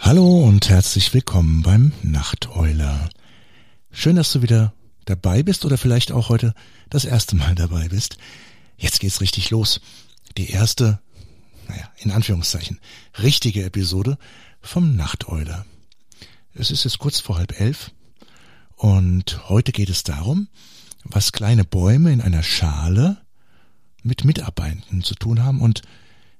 Hallo und herzlich willkommen beim Nachteuler. Schön, dass du wieder dabei bist oder vielleicht auch heute das erste Mal dabei bist. Jetzt geht's richtig los. Die erste, naja, in Anführungszeichen, richtige Episode vom Nachteuler. Es ist jetzt kurz vor halb elf und heute geht es darum, was kleine Bäume in einer Schale mit Mitarbeitenden zu tun haben und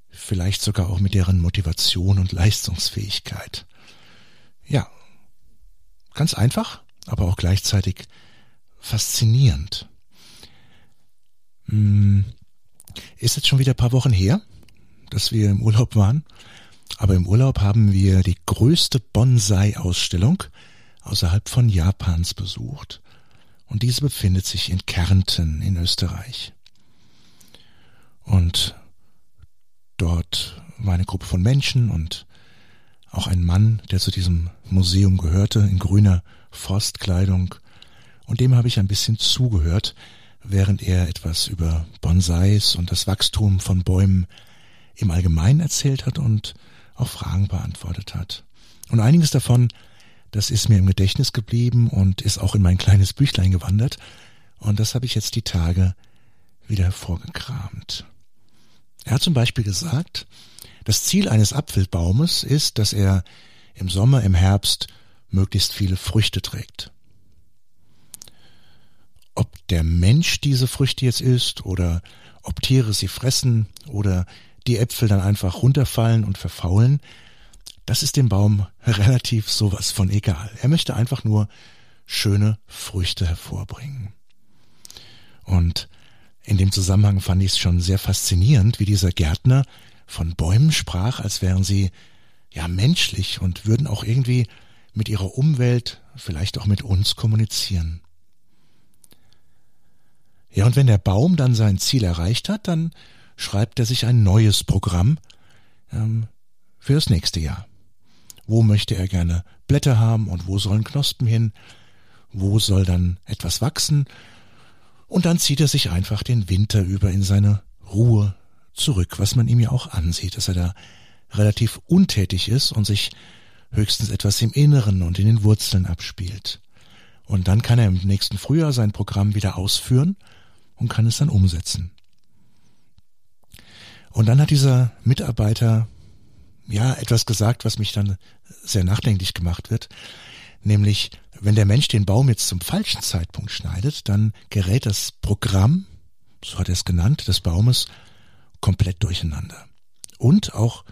vielleicht sogar auch mit deren Motivation und Leistungsfähigkeit. Ja, ganz einfach, aber auch gleichzeitig faszinierend. Hm, ist jetzt schon wieder ein paar Wochen her, dass wir im Urlaub waren, aber im Urlaub haben wir die größte Bonsai-Ausstellung außerhalb von Japans besucht. Und diese befindet sich in Kärnten in Österreich. Und dort war eine Gruppe von Menschen und auch ein Mann, der zu diesem Museum gehörte, in grüner Forstkleidung. Und dem habe ich ein bisschen zugehört, während er etwas über Bonsais und das Wachstum von Bäumen im Allgemeinen erzählt hat und auch Fragen beantwortet hat. Und einiges davon, das ist mir im Gedächtnis geblieben und ist auch in mein kleines Büchlein gewandert. Und das habe ich jetzt die Tage wieder hervorgekramt. Er hat zum Beispiel gesagt, das Ziel eines Apfelbaumes ist, dass er im Sommer, im Herbst möglichst viele Früchte trägt. Ob der Mensch diese Früchte jetzt isst oder ob Tiere sie fressen oder die Äpfel dann einfach runterfallen und verfaulen, das ist dem Baum relativ sowas von egal. Er möchte einfach nur schöne Früchte hervorbringen. Und in dem Zusammenhang fand ich es schon sehr faszinierend, wie dieser Gärtner von Bäumen sprach, als wären sie ja menschlich und würden auch irgendwie mit ihrer Umwelt, vielleicht auch mit uns kommunizieren. Ja, und wenn der Baum dann sein Ziel erreicht hat, dann schreibt er sich ein neues Programm ähm, für das nächste Jahr. Wo möchte er gerne Blätter haben und wo sollen Knospen hin? Wo soll dann etwas wachsen? Und dann zieht er sich einfach den Winter über in seine Ruhe zurück, was man ihm ja auch ansieht, dass er da relativ untätig ist und sich höchstens etwas im Inneren und in den Wurzeln abspielt. Und dann kann er im nächsten Frühjahr sein Programm wieder ausführen und kann es dann umsetzen. Und dann hat dieser Mitarbeiter ja etwas gesagt, was mich dann sehr nachdenklich gemacht wird, nämlich wenn der Mensch den Baum jetzt zum falschen Zeitpunkt schneidet, dann gerät das Programm, so hat er es genannt, des Baumes komplett durcheinander. Und auch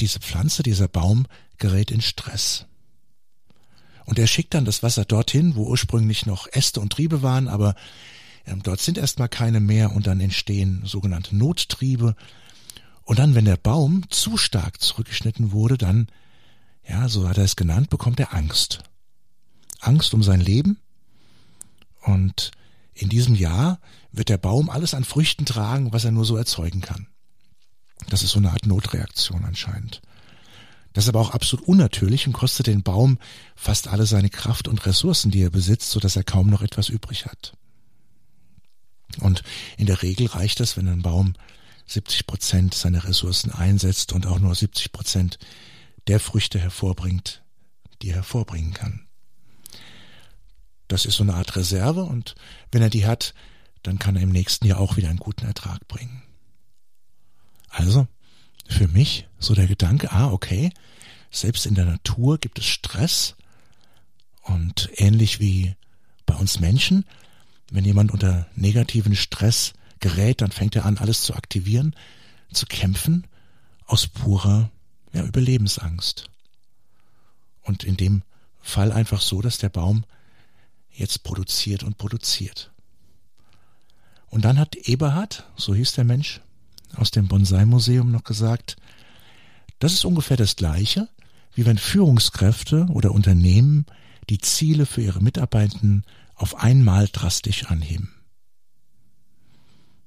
diese Pflanze, dieser Baum gerät in Stress. Und er schickt dann das Wasser dorthin, wo ursprünglich noch Äste und Triebe waren, aber dort sind erstmal keine mehr und dann entstehen sogenannte Nottriebe. Und dann, wenn der Baum zu stark zurückgeschnitten wurde, dann, ja, so hat er es genannt, bekommt er Angst. Angst um sein Leben. Und in diesem Jahr wird der Baum alles an Früchten tragen, was er nur so erzeugen kann. Das ist so eine Art Notreaktion anscheinend. Das ist aber auch absolut unnatürlich und kostet den Baum fast alle seine Kraft und Ressourcen, die er besitzt, so dass er kaum noch etwas übrig hat. Und in der Regel reicht es, wenn ein Baum 70 Prozent seiner Ressourcen einsetzt und auch nur 70 Prozent der Früchte hervorbringt, die er hervorbringen kann. Das ist so eine Art Reserve und wenn er die hat, dann kann er im nächsten Jahr auch wieder einen guten Ertrag bringen. Also, für mich so der Gedanke, ah, okay, selbst in der Natur gibt es Stress und ähnlich wie bei uns Menschen, wenn jemand unter negativen Stress gerät, dann fängt er an, alles zu aktivieren, zu kämpfen, aus purer ja, Überlebensangst. Und in dem Fall einfach so, dass der Baum jetzt produziert und produziert. Und dann hat Eberhard, so hieß der Mensch, aus dem Bonsai-Museum noch gesagt, das ist ungefähr das Gleiche, wie wenn Führungskräfte oder Unternehmen die Ziele für ihre Mitarbeitenden auf einmal drastisch anheben.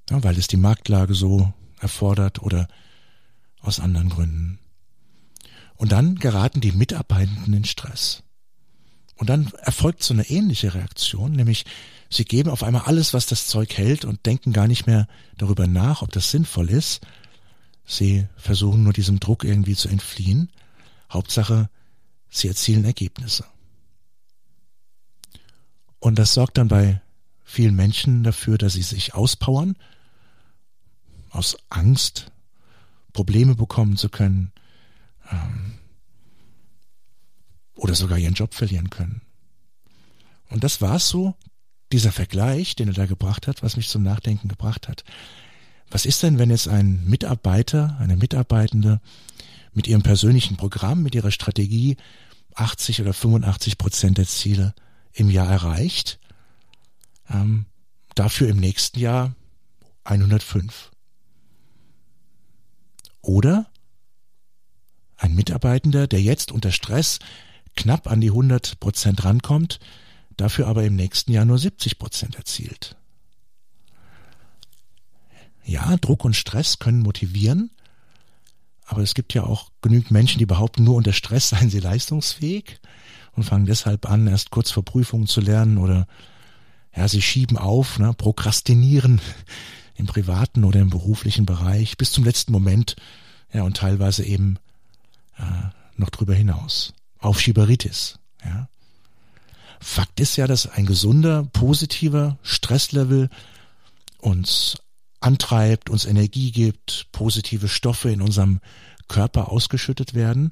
Ja, weil es die Marktlage so erfordert oder aus anderen Gründen. Und dann geraten die Mitarbeitenden in Stress. Und dann erfolgt so eine ähnliche Reaktion, nämlich sie geben auf einmal alles, was das Zeug hält und denken gar nicht mehr darüber nach, ob das sinnvoll ist. Sie versuchen nur diesem Druck irgendwie zu entfliehen. Hauptsache, sie erzielen Ergebnisse. Und das sorgt dann bei vielen Menschen dafür, dass sie sich auspowern, aus Angst, Probleme bekommen zu können, ähm, oder sogar ihren Job verlieren können. Und das war so, dieser Vergleich, den er da gebracht hat, was mich zum Nachdenken gebracht hat. Was ist denn, wenn jetzt ein Mitarbeiter, eine Mitarbeitende mit ihrem persönlichen Programm, mit ihrer Strategie 80 oder 85 Prozent der Ziele im Jahr erreicht, ähm, dafür im nächsten Jahr 105. Oder ein Mitarbeitender, der jetzt unter Stress knapp an die 100 Prozent rankommt, dafür aber im nächsten Jahr nur 70 Prozent erzielt. Ja, Druck und Stress können motivieren, aber es gibt ja auch genügend Menschen, die behaupten, nur unter Stress seien sie leistungsfähig und fangen deshalb an, erst kurz vor Prüfungen zu lernen oder ja, sie schieben auf, ne, prokrastinieren im privaten oder im beruflichen Bereich bis zum letzten Moment, ja, und teilweise eben äh, noch drüber hinaus. Aufschieberitis, ja. Fakt ist ja, dass ein gesunder, positiver Stresslevel uns antreibt, uns Energie gibt, positive Stoffe in unserem Körper ausgeschüttet werden.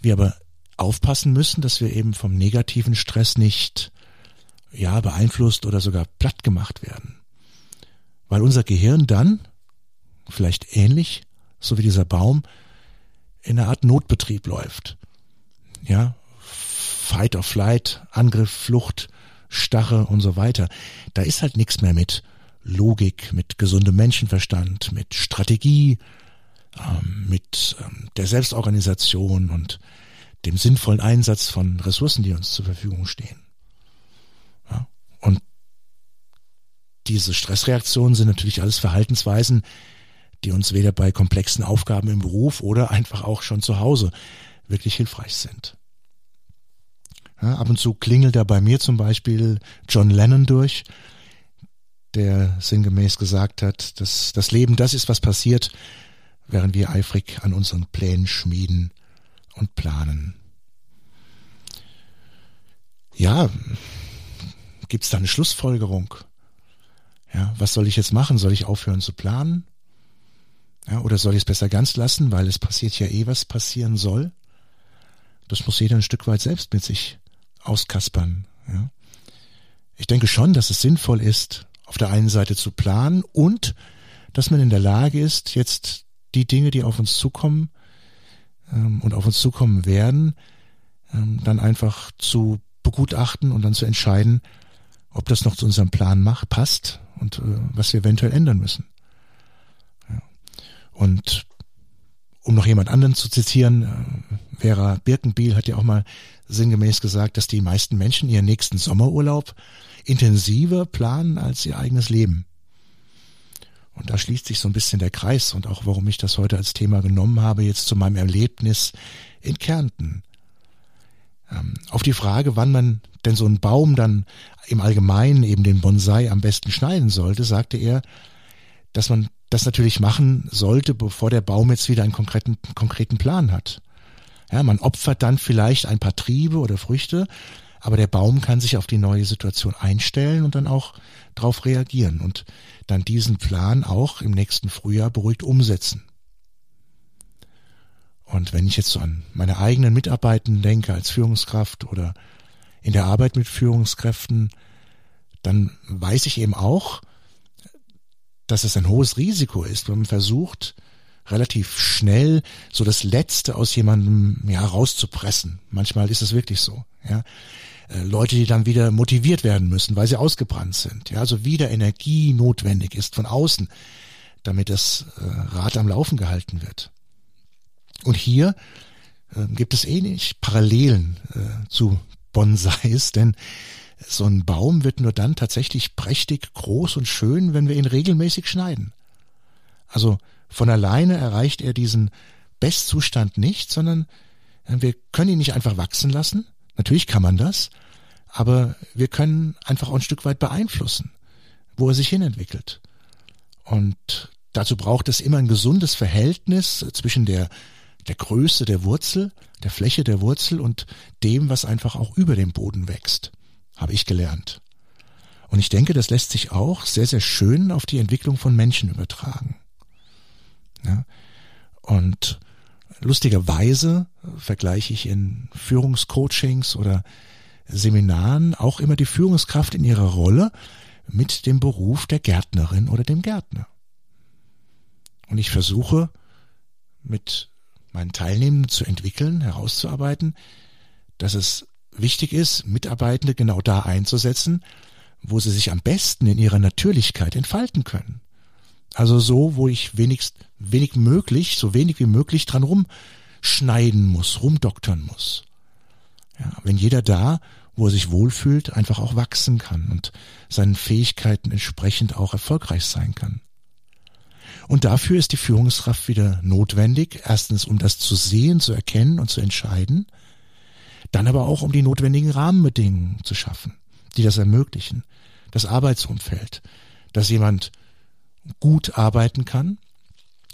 Wir aber aufpassen müssen, dass wir eben vom negativen Stress nicht ja beeinflusst oder sogar platt gemacht werden. Weil unser Gehirn dann vielleicht ähnlich, so wie dieser Baum, in einer Art Notbetrieb läuft. Ja, Fight or Flight, Angriff, Flucht, Stache und so weiter. Da ist halt nichts mehr mit Logik, mit gesundem Menschenverstand, mit Strategie, ähm, mit ähm, der Selbstorganisation und dem sinnvollen Einsatz von Ressourcen, die uns zur Verfügung stehen. Ja, und diese Stressreaktionen sind natürlich alles Verhaltensweisen, die uns weder bei komplexen Aufgaben im Beruf oder einfach auch schon zu Hause wirklich hilfreich sind. Ja, ab und zu klingelt da bei mir zum Beispiel John Lennon durch, der sinngemäß gesagt hat, dass das Leben das ist, was passiert, während wir eifrig an unseren Plänen schmieden und planen. Ja, gibt's da eine Schlussfolgerung? Ja, was soll ich jetzt machen? Soll ich aufhören zu planen? Ja, oder soll ich es besser ganz lassen, weil es passiert ja eh, was passieren soll? Das muss jeder ein Stück weit selbst mit sich auskaspern. Ja. Ich denke schon, dass es sinnvoll ist, auf der einen Seite zu planen und dass man in der Lage ist, jetzt die Dinge, die auf uns zukommen und auf uns zukommen werden, ähm, dann einfach zu begutachten und dann zu entscheiden, ob das noch zu unserem Plan macht, passt und äh, was wir eventuell ändern müssen. Ja. Und um noch jemand anderen zu zitieren, äh, Vera Birkenbiel hat ja auch mal sinngemäß gesagt, dass die meisten Menschen ihren nächsten Sommerurlaub intensiver planen als ihr eigenes Leben. Und da schließt sich so ein bisschen der Kreis und auch warum ich das heute als Thema genommen habe, jetzt zu meinem Erlebnis in Kärnten. Ähm, auf die Frage, wann man denn so einen Baum dann im Allgemeinen eben den Bonsai am besten schneiden sollte, sagte er, dass man das natürlich machen sollte, bevor der Baum jetzt wieder einen konkreten, konkreten Plan hat. Ja, man opfert dann vielleicht ein paar Triebe oder Früchte, aber der Baum kann sich auf die neue Situation einstellen und dann auch darauf reagieren und dann diesen Plan auch im nächsten Frühjahr beruhigt umsetzen. Und wenn ich jetzt so an meine eigenen Mitarbeitenden denke als Führungskraft oder in der Arbeit mit Führungskräften, dann weiß ich eben auch, dass es ein hohes Risiko ist, wenn man versucht, relativ schnell so das Letzte aus jemandem ja rauszupressen. Manchmal ist es wirklich so. Ja. Äh, Leute, die dann wieder motiviert werden müssen, weil sie ausgebrannt sind. Ja, also wieder Energie notwendig ist von außen, damit das äh, Rad am Laufen gehalten wird. Und hier äh, gibt es ähnlich Parallelen äh, zu Bonsais, denn so ein Baum wird nur dann tatsächlich prächtig, groß und schön, wenn wir ihn regelmäßig schneiden. Also von alleine erreicht er diesen Bestzustand nicht, sondern wir können ihn nicht einfach wachsen lassen. Natürlich kann man das, aber wir können einfach auch ein Stück weit beeinflussen, wo er sich hinentwickelt. Und dazu braucht es immer ein gesundes Verhältnis zwischen der, der Größe der Wurzel, der Fläche der Wurzel und dem, was einfach auch über dem Boden wächst, habe ich gelernt. Und ich denke, das lässt sich auch sehr, sehr schön auf die Entwicklung von Menschen übertragen. Ja? Und lustigerweise vergleiche ich in Führungscoachings oder Seminaren auch immer die Führungskraft in ihrer Rolle mit dem Beruf der Gärtnerin oder dem Gärtner. Und ich versuche mit meinen Teilnehmenden zu entwickeln, herauszuarbeiten, dass es wichtig ist, Mitarbeitende genau da einzusetzen, wo sie sich am besten in ihrer Natürlichkeit entfalten können. Also so, wo ich wenigst, wenig möglich, so wenig wie möglich dran rumschneiden muss, rumdoktern muss. Ja, wenn jeder da, wo er sich wohlfühlt, einfach auch wachsen kann und seinen Fähigkeiten entsprechend auch erfolgreich sein kann. Und dafür ist die Führungskraft wieder notwendig, erstens um das zu sehen, zu erkennen und zu entscheiden, dann aber auch um die notwendigen Rahmenbedingungen zu schaffen, die das ermöglichen. Das Arbeitsumfeld, dass jemand gut arbeiten kann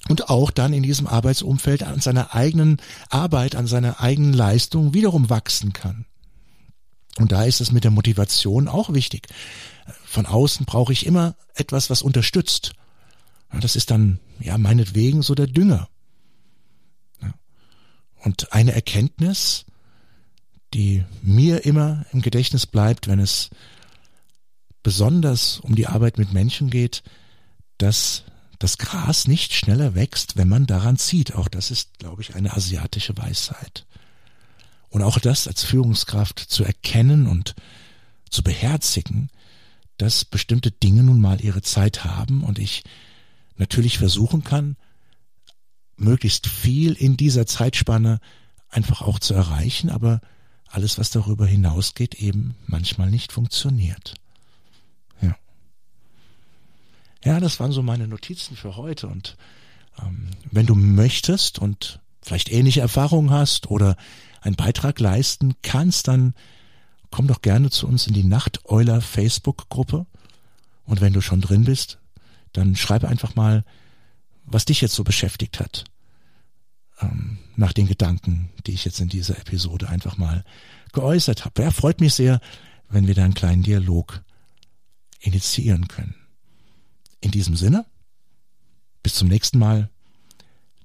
und auch dann in diesem Arbeitsumfeld an seiner eigenen Arbeit, an seiner eigenen Leistung wiederum wachsen kann. Und da ist es mit der Motivation auch wichtig. Von außen brauche ich immer etwas, was unterstützt. Das ist dann, ja, meinetwegen so der Dünger. Und eine Erkenntnis, die mir immer im Gedächtnis bleibt, wenn es besonders um die Arbeit mit Menschen geht, dass das Gras nicht schneller wächst, wenn man daran zieht. Auch das ist, glaube ich, eine asiatische Weisheit. Und auch das als Führungskraft zu erkennen und zu beherzigen, dass bestimmte Dinge nun mal ihre Zeit haben und ich natürlich versuchen kann, möglichst viel in dieser Zeitspanne einfach auch zu erreichen, aber alles, was darüber hinausgeht, eben manchmal nicht funktioniert. Ja, das waren so meine Notizen für heute. Und ähm, wenn du möchtest und vielleicht ähnliche Erfahrungen hast oder einen Beitrag leisten kannst, dann komm doch gerne zu uns in die Nachteuler Facebook-Gruppe. Und wenn du schon drin bist, dann schreib einfach mal, was dich jetzt so beschäftigt hat. Ähm, nach den Gedanken, die ich jetzt in dieser Episode einfach mal geäußert habe. Ja, freut mich sehr, wenn wir da einen kleinen Dialog initiieren können. In diesem Sinne, bis zum nächsten Mal,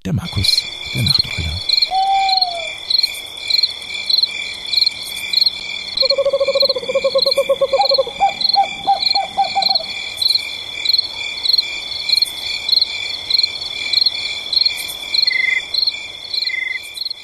der Markus, der Nachteule.